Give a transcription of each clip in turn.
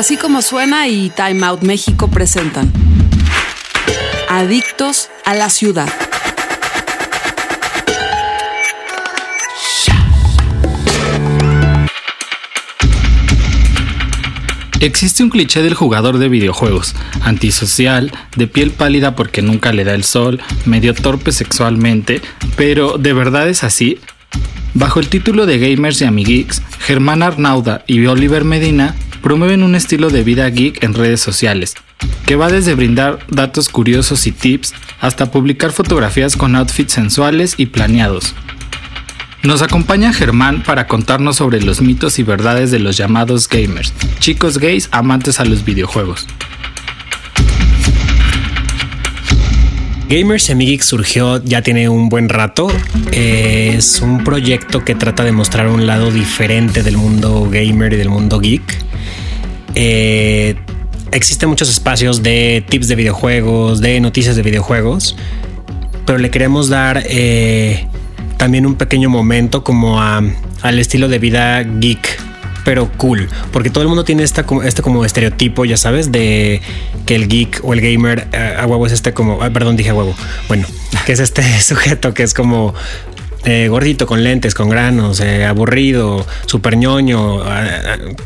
Así como suena y Time Out México presentan Adictos a la Ciudad. Existe un cliché del jugador de videojuegos, antisocial, de piel pálida porque nunca le da el sol, medio torpe sexualmente, pero ¿de verdad es así? Bajo el título de Gamers y Amiguix, Germán Arnauda y Oliver Medina promueven un estilo de vida geek en redes sociales, que va desde brindar datos curiosos y tips hasta publicar fotografías con outfits sensuales y planeados. Nos acompaña Germán para contarnos sobre los mitos y verdades de los llamados gamers, chicos gays amantes a los videojuegos. Gamers Geek surgió ya tiene un buen rato. Es un proyecto que trata de mostrar un lado diferente del mundo gamer y del mundo geek. Eh, existen muchos espacios de tips de videojuegos, de noticias de videojuegos, pero le queremos dar eh, también un pequeño momento como al estilo de vida geek, pero cool, porque todo el mundo tiene esta, este como estereotipo, ya sabes, de que el geek o el gamer eh, a huevo es este como, perdón, dije a huevo, bueno, que es este sujeto que es como eh, gordito, con lentes, con granos, eh, aburrido, super ñoño,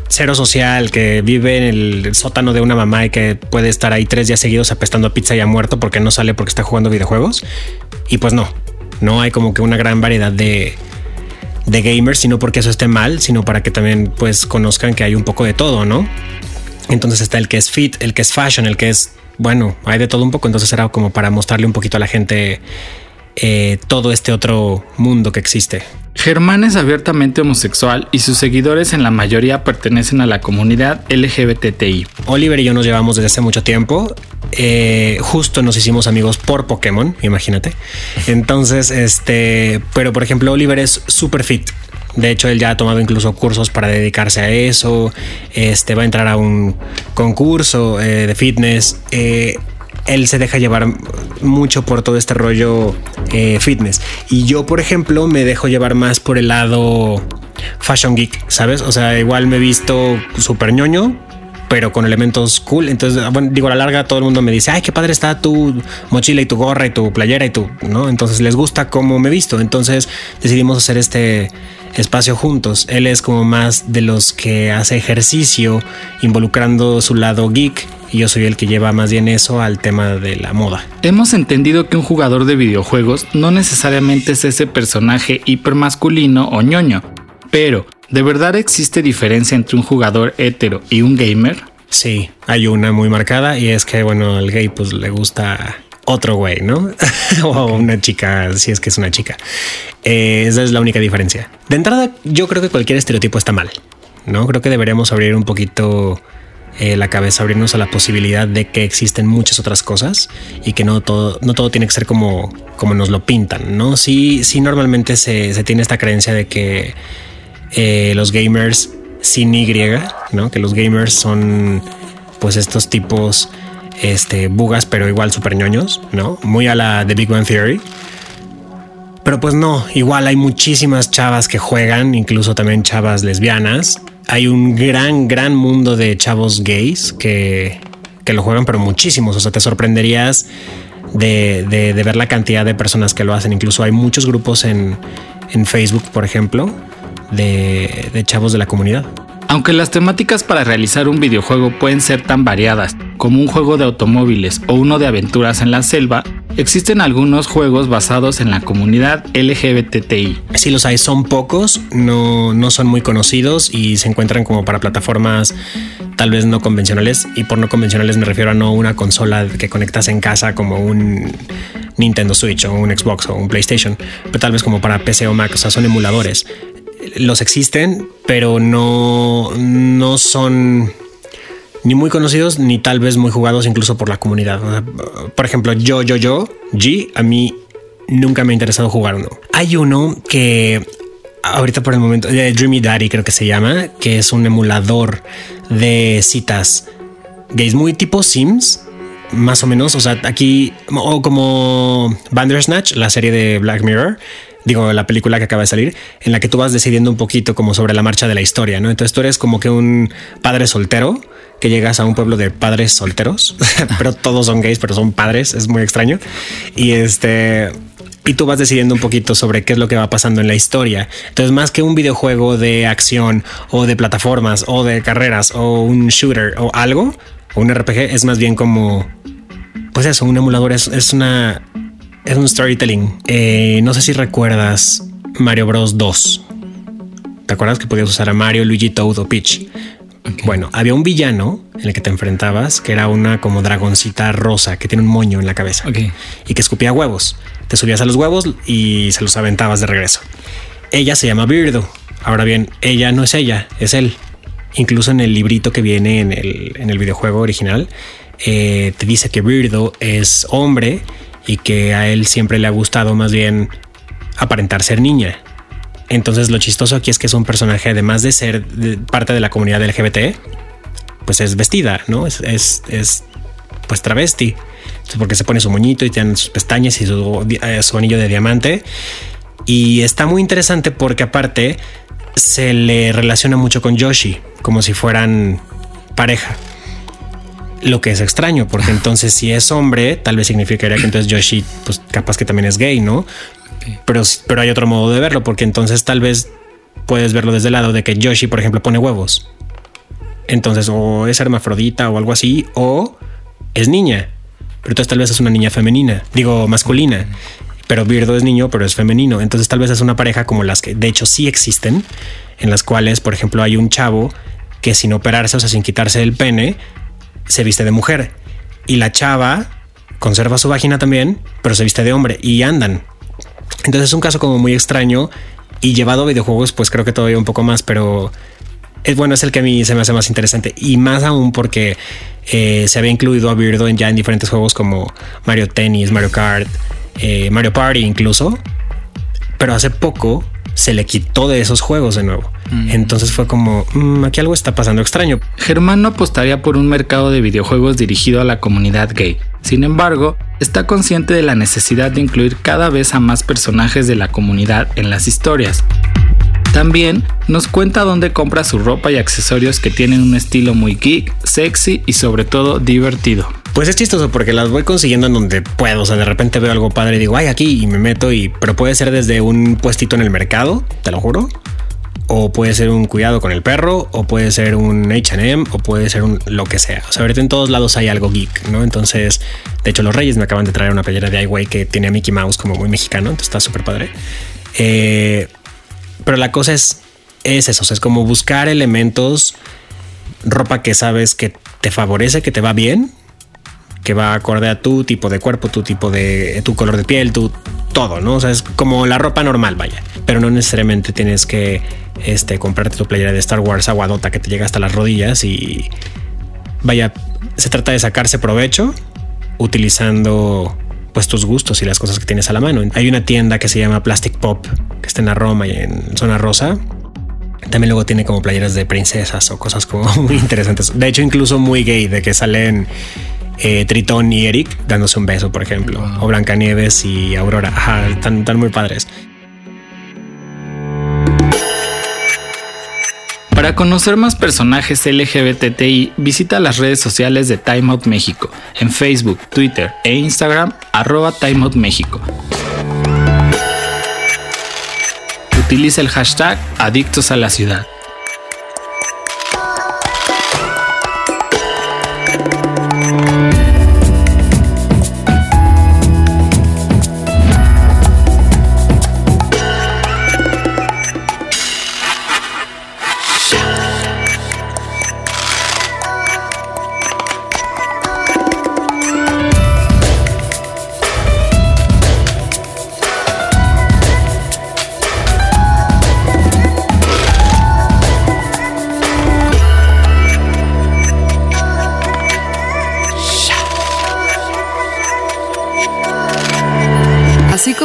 cero social, que vive en el sótano de una mamá y que puede estar ahí tres días seguidos apestando pizza y a muerto porque no sale porque está jugando videojuegos. Y pues no, no hay como que una gran variedad de, de gamers, sino porque eso esté mal, sino para que también pues conozcan que hay un poco de todo, ¿no? Entonces está el que es fit, el que es fashion, el que es, bueno, hay de todo un poco, entonces era como para mostrarle un poquito a la gente eh, todo este otro mundo que existe. Germán es abiertamente homosexual y sus seguidores en la mayoría pertenecen a la comunidad LGBTI. Oliver y yo nos llevamos desde hace mucho tiempo. Eh, justo nos hicimos amigos por Pokémon, imagínate. Entonces, este, pero por ejemplo, Oliver es super fit. De hecho, él ya ha tomado incluso cursos para dedicarse a eso. Este va a entrar a un concurso eh, de fitness él se deja llevar mucho por todo este rollo eh, fitness. Y yo, por ejemplo, me dejo llevar más por el lado fashion geek, ¿sabes? O sea, igual me he visto súper ñoño, pero con elementos cool. Entonces, bueno, digo, a la larga todo el mundo me dice, ay, qué padre está tu mochila y tu gorra y tu playera y tu, ¿no? Entonces les gusta cómo me he visto. Entonces decidimos hacer este espacio juntos. Él es como más de los que hace ejercicio involucrando su lado geek y yo soy el que lleva más bien eso al tema de la moda. Hemos entendido que un jugador de videojuegos no necesariamente es ese personaje hipermasculino o ñoño, pero ¿de verdad existe diferencia entre un jugador hetero y un gamer? Sí, hay una muy marcada y es que, bueno, al gay pues le gusta otro güey, ¿no? o una chica, si es que es una chica. Eh, esa es la única diferencia. De entrada, yo creo que cualquier estereotipo está mal, ¿no? Creo que deberíamos abrir un poquito eh, la cabeza, abrirnos a la posibilidad de que existen muchas otras cosas y que no todo, no todo tiene que ser como, como nos lo pintan, ¿no? Sí, sí normalmente se, tiene esta creencia de que eh, los gamers sin Y, ¿no? Que los gamers son pues estos tipos este, bugas, pero igual super ñoños, ¿no? Muy a la de Big Bang Theory. Pero pues no, igual hay muchísimas chavas que juegan, incluso también chavas lesbianas, hay un gran, gran mundo de chavos gays que, lo juegan, pero muchísimos. O sea, te sorprenderías de, ver la cantidad de personas que lo hacen. Incluso hay muchos grupos en, Facebook, por ejemplo, de, de chavos de la comunidad. Aunque las temáticas para realizar un videojuego pueden ser tan variadas como un juego de automóviles o uno de aventuras en la selva, existen algunos juegos basados en la comunidad LGBTI. Sí los hay, son pocos, no, no son muy conocidos y se encuentran como para plataformas tal vez no convencionales y por no convencionales me refiero a no una consola que conectas en casa como un Nintendo Switch o un Xbox o un PlayStation, pero tal vez como para PC o Mac, o sea, son emuladores los existen, pero no, no son ni muy conocidos ni tal vez muy jugados incluso por la comunidad. por ejemplo, yo, yo, yo, G, a mí nunca me ha interesado jugar uno. Hay uno que ahorita por el momento, de Dreamy Daddy creo que se llama, que es un emulador de citas gays muy tipo Sims, más o menos. O sea, aquí, o como Bandersnatch, la serie de Black Mirror, digo, la película que acaba de salir, en la que tú vas decidiendo un poquito como sobre la marcha de la historia, ¿no? Entonces tú eres como que un padre soltero que llegas a un pueblo de padres solteros, pero todos son gays, pero son padres, es muy extraño. Y este y tú vas decidiendo un poquito sobre qué es lo que va pasando en la historia. Entonces, más que un videojuego de acción o de plataformas o de carreras o un shooter o algo, o un RPG, es más bien como, pues eso, un emulador es, una, es un storytelling. Eh, no sé si recuerdas Mario Bros 2. ¿Te acuerdas que podías usar a Mario, Luigi, Toad o Peach? Bueno, había un villano en el que te enfrentabas que era una como dragoncita rosa que tiene un moño en la cabeza y que escupía huevos. Te subías a los huevos y se los aventabas de regreso. Ella se llama Birdo. Ahora bien, ella no es ella, es él. Incluso en el librito que viene en el, videojuego original, eh, te dice que Birdo es hombre y que a él siempre le ha gustado más bien aparentar ser niña. Entonces lo chistoso aquí es que es un personaje, además de ser parte de la comunidad LGBT, pues es vestida, ¿no? Es, es, pues travesti. Porque se pone su moñito y tiene sus pestañas y su, eh, su anillo de diamante. Y está muy interesante porque aparte se le relaciona mucho con Yoshi, como si fueran pareja. Lo que es extraño, porque entonces si es hombre, tal vez significaría que entonces Yoshi, pues capaz que también es gay, ¿no? Pero, pero hay otro modo de verlo, porque entonces tal vez puedes verlo desde el lado de que Yoshi, por ejemplo, pone huevos. Entonces, o es hermafrodita o algo así, o es niña. Pero entonces tal vez es una niña femenina, digo masculina. Pero Birdo es niño, pero es femenino. Entonces tal vez es una pareja como las que de hecho sí existen, en las cuales, por ejemplo, hay un chavo que sin operarse, o sea, sin quitarse el pene, se viste de mujer. Y la chava conserva su vagina también, pero se viste de hombre y andan. Entonces es un caso como muy extraño y llevado a videojuegos, pues creo que todavía un poco más, pero es bueno, es el que a mí se me hace más interesante y más aún porque eh, se había incluido a Birdo en ya en diferentes juegos como Mario Tennis, Mario Kart, eh, Mario Party incluso, pero hace poco se le quitó de esos juegos de nuevo. Mm. Entonces fue como, mm, aquí algo está pasando extraño. Germán no apostaría por un mercado de videojuegos dirigido a la comunidad gay. Sin embargo, está consciente de la necesidad de incluir cada vez a más personajes de la comunidad en las historias. También nos cuenta dónde compra su ropa y accesorios que tienen un estilo muy geek, sexy y sobre todo divertido. Pues es chistoso porque las voy consiguiendo en donde puedo. O sea, de repente veo algo padre y digo, ay, aquí y me meto y, pero puede ser desde un puestito en el mercado, te lo juro. O puede ser un cuidado con el perro, o puede ser un HM, o puede ser un lo que sea. O sea, ahorita en todos lados hay algo geek, ¿no? Entonces, de hecho, los Reyes me acaban de traer una playera de iWay que tiene a Mickey Mouse como muy mexicano, entonces está súper padre. Eh, pero la cosa es, es eso, es como buscar elementos, ropa que sabes que te favorece, que te va bien, que va acorde a tu tipo de cuerpo, tu tipo de tu color de piel, tu todo, ¿no? O sea, es como la ropa normal, vaya. Pero no necesariamente tienes que este, comprarte tu playera de Star Wars aguadota que te llega hasta las rodillas y vaya, se trata de sacarse provecho utilizando pues tus gustos y las cosas que tienes a la mano. Hay una tienda que se llama Plastic Pop que está en Roma y en Zona Rosa también luego tiene como playeras de princesas o cosas como muy interesantes. De hecho, incluso muy gay, de que salen eh, Tritón y Eric dándose un beso, por ejemplo, o Blancanieves y Aurora. Ajá, están, muy padres. Para conocer más personajes LGBTI, visita las redes sociales de Time Out México en Facebook, Twitter e Instagram, arroba Time México. Utiliza el hashtag Adictos a la Ciudad.